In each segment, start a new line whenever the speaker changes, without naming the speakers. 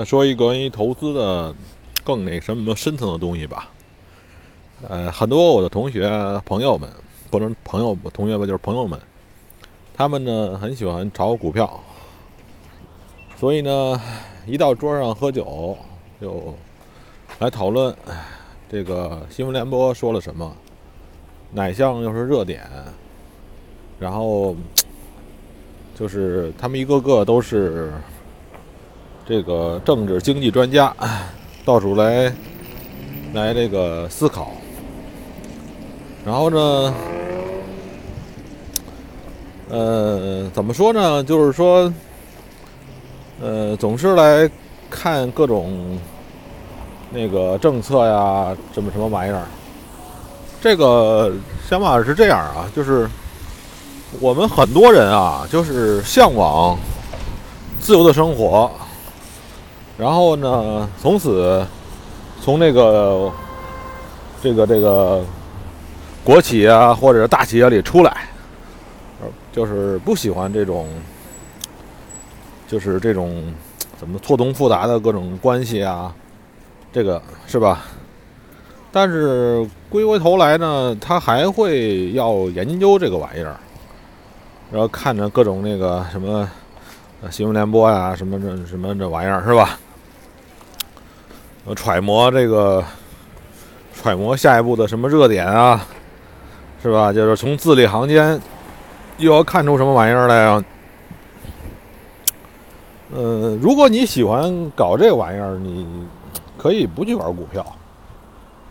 再说一个关于投资的更那什么深层的东西吧。呃，很多我的同学朋友们，不能朋友同学吧，就是朋友们，他们呢很喜欢炒股票，所以呢，一到桌上喝酒就来讨论这个新闻联播说了什么，哪项又是热点，然后就是他们一个个都是。这个政治经济专家到处来来这个思考，然后呢，呃，怎么说呢？就是说，呃，总是来看各种那个政策呀，什么什么玩意儿。这个想法是这样啊，就是我们很多人啊，就是向往自由的生活。然后呢，从此从那个这个这个国企啊，或者大企业里出来，就是不喜欢这种，就是这种怎么错综复杂的各种关系啊，这个是吧？但是归过头来呢，他还会要研究这个玩意儿，然后看着各种那个什么新闻联播呀，什么这什么这玩意儿是吧？呃，揣摩这个，揣摩下一步的什么热点啊，是吧？就是从字里行间又要看出什么玩意儿来啊？呃，如果你喜欢搞这玩意儿，你可以不去玩股票，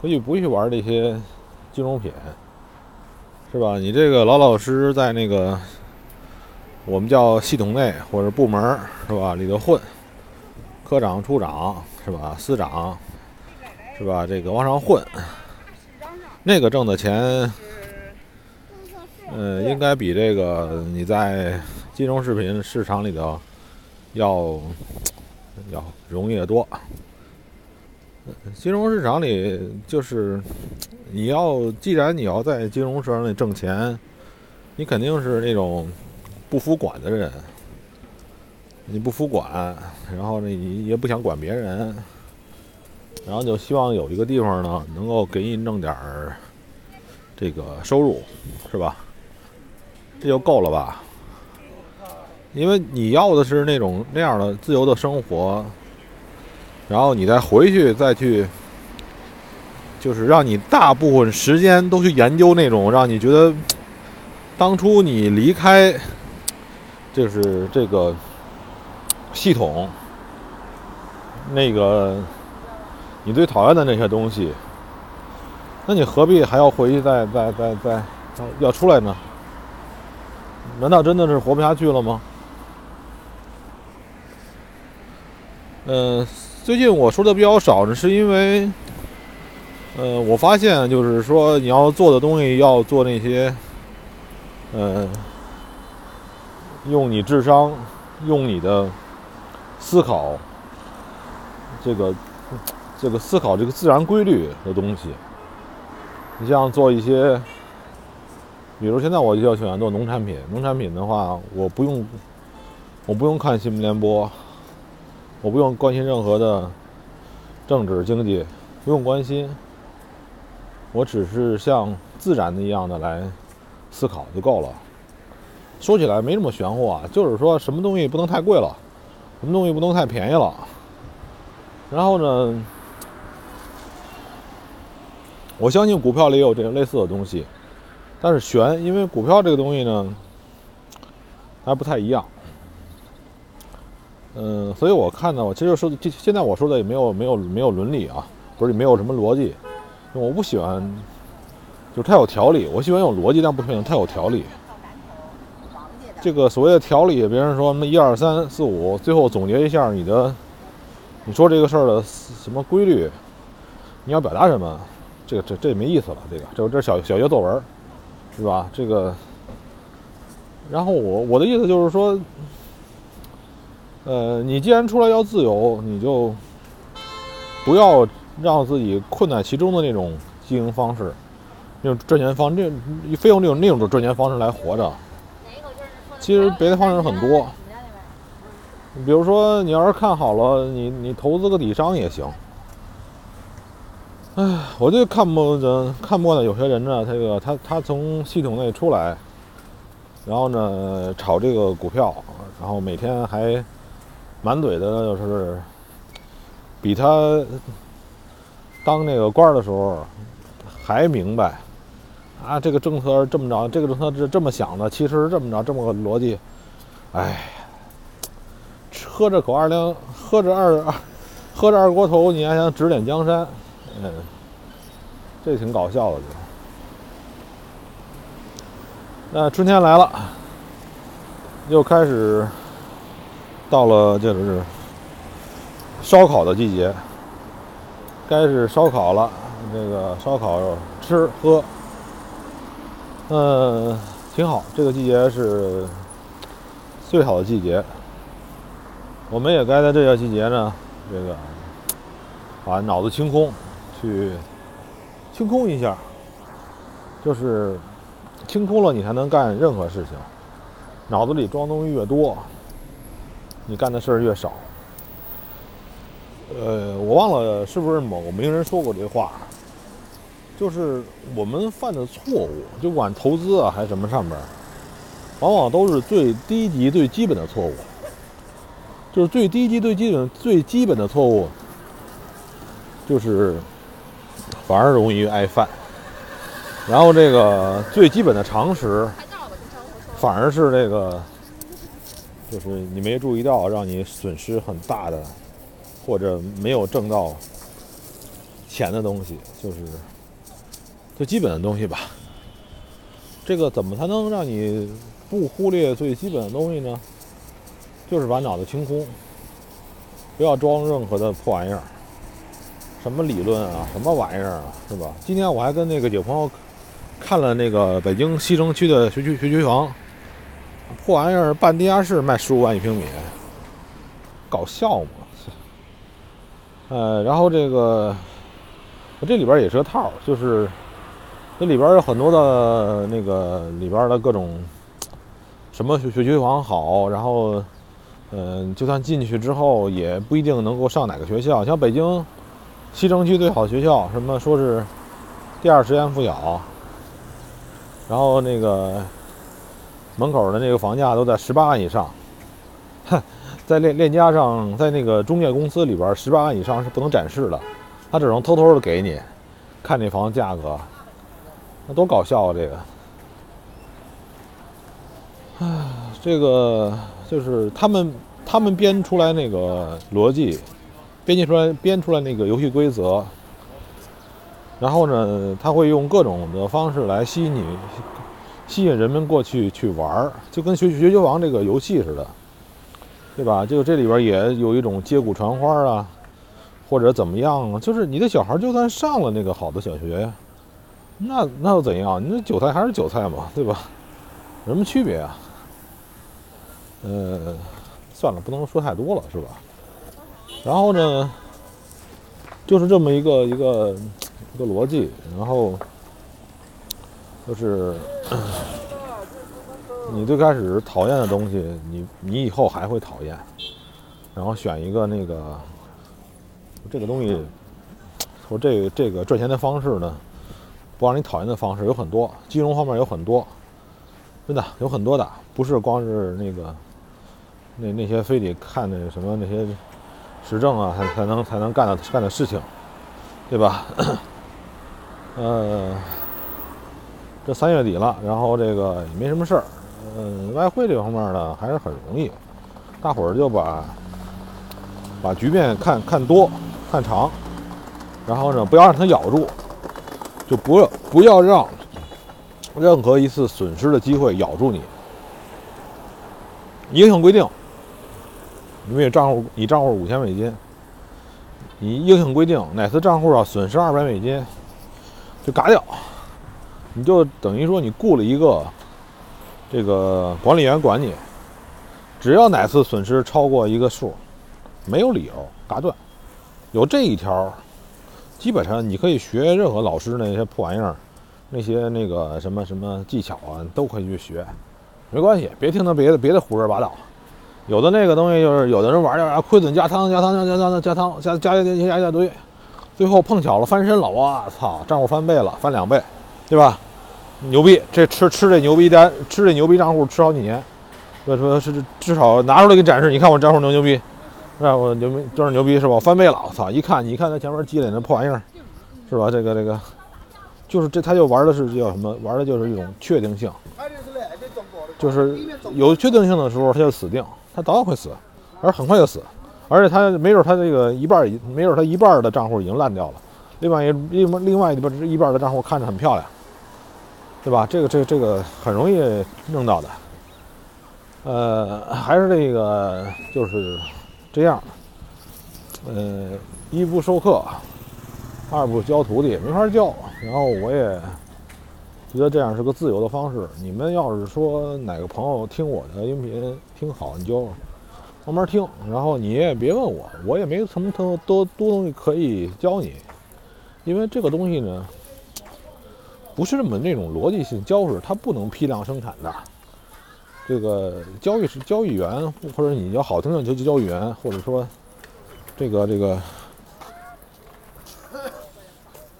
可以不去玩这些金融品，是吧？你这个老老实实在那个我们叫系统内或者部门是吧里头混，科长、处长。是吧？司长，是吧？这个往上混，那个挣的钱，呃，应该比这个你在金融视频市场里头要要容易得多。金融市场里就是你要，既然你要在金融市场里挣钱，你肯定是那种不服管的人。你不服管，然后呢，你也不想管别人，然后就希望有一个地方呢，能够给你弄点儿这个收入，是吧？这就够了吧？因为你要的是那种那样的自由的生活，然后你再回去再去，就是让你大部分时间都去研究那种让你觉得当初你离开，就是这个。系统，那个你最讨厌的那些东西，那你何必还要回去再再再再要出来呢？难道真的是活不下去了吗？嗯，最近我说的比较少呢，是因为，呃，我发现就是说你要做的东西要做那些，嗯，用你智商，用你的。思考这个这个思考这个自然规律的东西，你像做一些，比如现在我就喜欢做农产品。农产品的话，我不用我不用看新闻联播，我不用关心任何的政治经济，不用关心，我只是像自然的一样的来思考就够了。说起来没那么玄乎啊，就是说什么东西不能太贵了。什么东西不能太便宜了？然后呢？我相信股票里也有这个类似的东西，但是悬，因为股票这个东西呢，还不太一样。嗯，所以我看呢，我其实说，这现在我说的也没有没有没有伦理啊，不是没有什么逻辑，我不喜欢，就是太有条理。我喜欢有逻辑，但不喜欢太有条理。这个所谓的条理，别人说什么一二三四五，最后总结一下你的，你说这个事儿的什么规律，你要表达什么，这个这这也没意思了。这个这这小小学作文，是吧？这个，然后我我的意思就是说，呃，你既然出来要自由，你就不要让自己困在其中的那种经营方式，那种赚钱方，这非用那种那种赚钱方式来活着。其实别的方式很多，比如说，你要是看好了，你你投资个底商也行。哎，我就看不着看不惯有些人呢，他这个他他从系统内出来，然后呢炒这个股票，然后每天还满嘴的就是比他当那个官的时候还明白啊，这个政策是这么着，这个政策是这么想的，其实是这么着，这么个逻辑。哎。喝着口二两，喝着二二，喝着二锅头，你还想指点江山？嗯，这挺搞笑的就。那春天来了，又开始到了就是烧烤的季节，该是烧烤了。这个烧烤吃喝，嗯，挺好。这个季节是最好的季节。我们也该在这个季节呢，这个把脑子清空，去清空一下，就是清空了，你才能干任何事情。脑子里装东西越多，你干的事儿越少。呃，我忘了是不是某名人说过这话，就是我们犯的错误，就管投资啊还是什么上边，往往都是最低级、最基本的错误。就是最低级、最基本、最基本的错误，就是反而容易挨犯。然后这个最基本的常识，反而是这个，就是你没注意到，让你损失很大的，或者没有挣到钱的东西，就是最基本的东西吧。这个怎么才能让你不忽略最基本的东西呢？就是把脑子清空，不要装任何的破玩意儿，什么理论啊，什么玩意儿啊，是吧？今天我还跟那个几个朋友看了那个北京西城区的学区学区房，破玩意儿，半地下室卖十五万一平米，搞笑吗？呃，然后这个这里边也是个套，就是这里边有很多的那个里边的各种什么学学区房好，然后。嗯，就算进去之后，也不一定能够上哪个学校。像北京西城区最好的学校，什么说是第二实验附小，然后那个门口的那个房价都在十八万以上。哼，在链链家上，在那个中介公司里边，十八万以上是不能展示的，他只能偷偷的给你看这房子价格，那多搞笑啊！这个，唉，这个。就是他们，他们编出来那个逻辑，编辑出来编出来那个游戏规则，然后呢，他会用各种的方式来吸引你，吸引人们过去去玩儿，就跟学学区房这个游戏似的，对吧？就这里边也有一种接骨传花啊，或者怎么样啊？就是你的小孩就算上了那个好的小学，那那又怎样？你那韭菜还是韭菜嘛，对吧？有什么区别啊？呃，算了，不能说太多了，是吧？然后呢，就是这么一个一个一个逻辑，然后就是 你最开始讨厌的东西，你你以后还会讨厌，然后选一个那个这个东西，说这这个赚钱的方式呢，不让你讨厌的方式有很多，金融方面有很多，真的有很多的，不是光是那个。那那些非得看那什么那些时政啊，才才能才能干的干的事情，对吧？呃，这三月底了，然后这个也没什么事儿，嗯，外汇这方面呢还是很容易，大伙儿就把把局面看看多看长，然后呢不要让它咬住，就不要不要让任何一次损失的机会咬住你，硬性规定。因为账户你账户五千美金，你硬性规定哪次账户要损失二百美金，就嘎掉，你就等于说你雇了一个这个管理员管你，只要哪次损失超过一个数，没有理由嘎断。有这一条，基本上你可以学任何老师那些破玩意儿，那些那个什么什么技巧啊，都可以去学，没关系，别听他别的别的胡说八道。有的那个东西就是有的人玩儿啊亏损加仓加仓加仓加仓加加加加加一大堆，最后碰巧了翻身了，我操，账户翻倍了，翻两倍，对吧？牛逼，这吃吃这牛逼单，吃这牛逼账户吃好几年，所以说是至少拿出来给展示，你看我账户牛牛逼，是吧？我牛逼就是牛逼是吧？我翻倍了，我操！一看你看他前面积累那破玩意儿，是吧？这个这个，就是这他就玩的是叫什么？玩的就是一种确定性，就是有确定性的时候他就死定，他早晚会死，而很快就死，而且他没准他这个一半儿，没准他一半儿的账户已经烂掉了，另外一另另外一半一半的账户看着很漂亮。对吧？这个、这个、这个很容易弄到的。呃，还是这个，就是这样。呃，一不授课，二不教徒弟，没法教。然后我也觉得这样是个自由的方式。你们要是说哪个朋友听我的音频听好，你就慢慢听。然后你也别问我，我也没什么多多多东西可以教你，因为这个东西呢。不是那么那种逻辑性交式，它不能批量生产的。这个交易是交易员，或者你要好听的就交易员，或者说这个这个，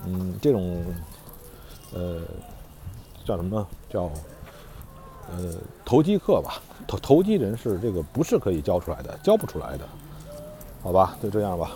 嗯，这种呃叫什么叫呃投机客吧？投投机人士，这个不是可以教出来的，教不出来的，好吧？就这样吧。